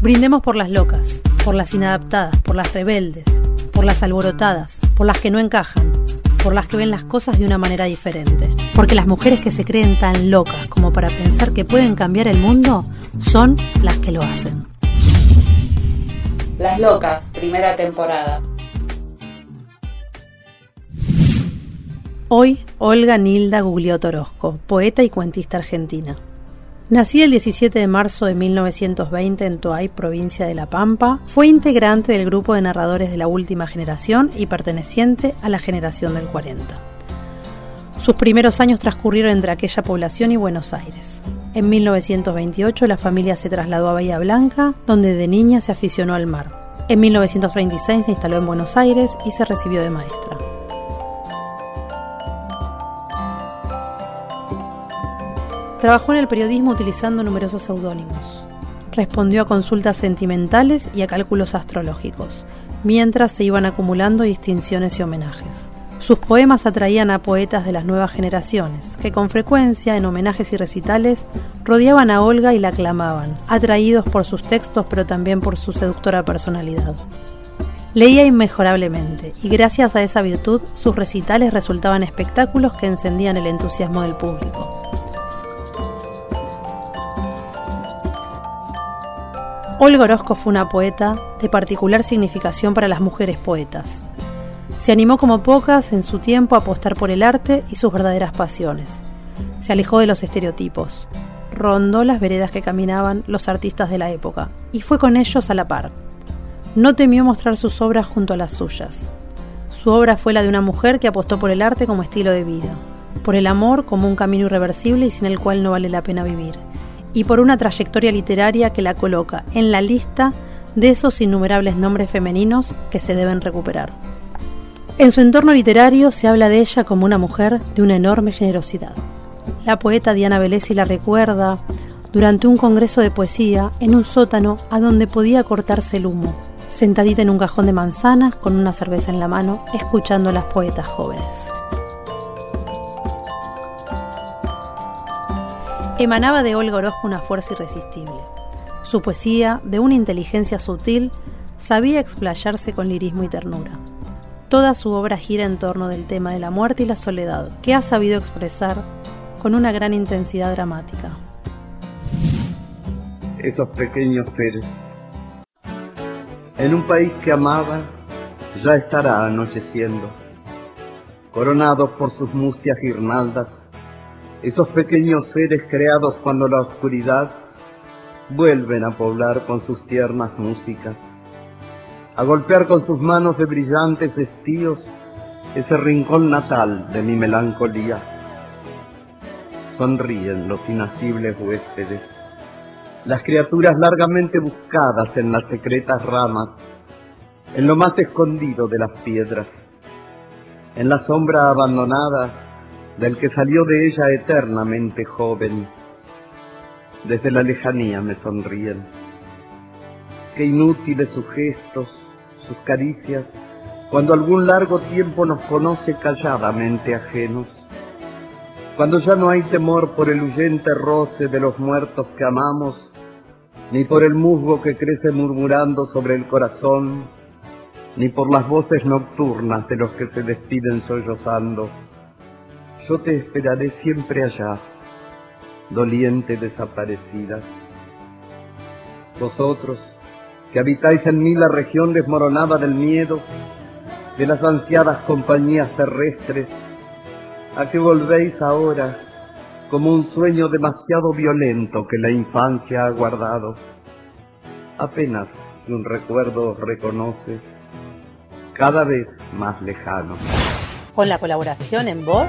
Brindemos por las locas, por las inadaptadas, por las rebeldes, por las alborotadas, por las que no encajan, por las que ven las cosas de una manera diferente. Porque las mujeres que se creen tan locas como para pensar que pueden cambiar el mundo son las que lo hacen. Las Locas, primera temporada. Hoy, Olga Nilda Gugliotto Orozco, poeta y cuentista argentina. Nacida el 17 de marzo de 1920 en Toay, provincia de La Pampa, fue integrante del grupo de narradores de la última generación y perteneciente a la generación del 40. Sus primeros años transcurrieron entre aquella población y Buenos Aires. En 1928 la familia se trasladó a Bahía Blanca, donde de niña se aficionó al mar. En 1936 se instaló en Buenos Aires y se recibió de maestra. Trabajó en el periodismo utilizando numerosos seudónimos. Respondió a consultas sentimentales y a cálculos astrológicos, mientras se iban acumulando distinciones y homenajes. Sus poemas atraían a poetas de las nuevas generaciones, que con frecuencia, en homenajes y recitales, rodeaban a Olga y la aclamaban, atraídos por sus textos pero también por su seductora personalidad. Leía inmejorablemente, y gracias a esa virtud, sus recitales resultaban espectáculos que encendían el entusiasmo del público. Olga Orozco fue una poeta de particular significación para las mujeres poetas. Se animó como pocas en su tiempo a apostar por el arte y sus verdaderas pasiones. Se alejó de los estereotipos. Rondó las veredas que caminaban los artistas de la época y fue con ellos a la par. No temió mostrar sus obras junto a las suyas. Su obra fue la de una mujer que apostó por el arte como estilo de vida, por el amor como un camino irreversible y sin el cual no vale la pena vivir, y por una trayectoria literaria que la coloca en la lista de esos innumerables nombres femeninos que se deben recuperar. En su entorno literario se habla de ella como una mujer de una enorme generosidad. La poeta Diana Velesi la recuerda durante un congreso de poesía en un sótano a donde podía cortarse el humo, sentadita en un cajón de manzanas con una cerveza en la mano, escuchando a las poetas jóvenes. Emanaba de Olga una fuerza irresistible. Su poesía, de una inteligencia sutil, sabía explayarse con lirismo y ternura. Toda su obra gira en torno del tema de la muerte y la soledad, que ha sabido expresar con una gran intensidad dramática. Esos pequeños seres. En un país que amaba, ya estará anocheciendo, coronados por sus mustias guirnaldas esos pequeños seres creados cuando la oscuridad vuelven a poblar con sus tiernas músicas, a golpear con sus manos de brillantes estíos ese rincón natal de mi melancolía. Sonríen los inacibles huéspedes, las criaturas largamente buscadas en las secretas ramas, en lo más escondido de las piedras, en la sombra abandonada del que salió de ella eternamente joven. Desde la lejanía me sonríen. Qué inútiles sus gestos, sus caricias, cuando algún largo tiempo nos conoce calladamente ajenos. Cuando ya no hay temor por el huyente roce de los muertos que amamos, ni por el musgo que crece murmurando sobre el corazón, ni por las voces nocturnas de los que se despiden sollozando yo te esperaré siempre allá, doliente desaparecida. Vosotros, que habitáis en mí la región desmoronada del miedo, de las ansiadas compañías terrestres, ¿a qué volvéis ahora como un sueño demasiado violento que la infancia ha guardado? Apenas si un recuerdo os reconoce, cada vez más lejano. Con la colaboración en voz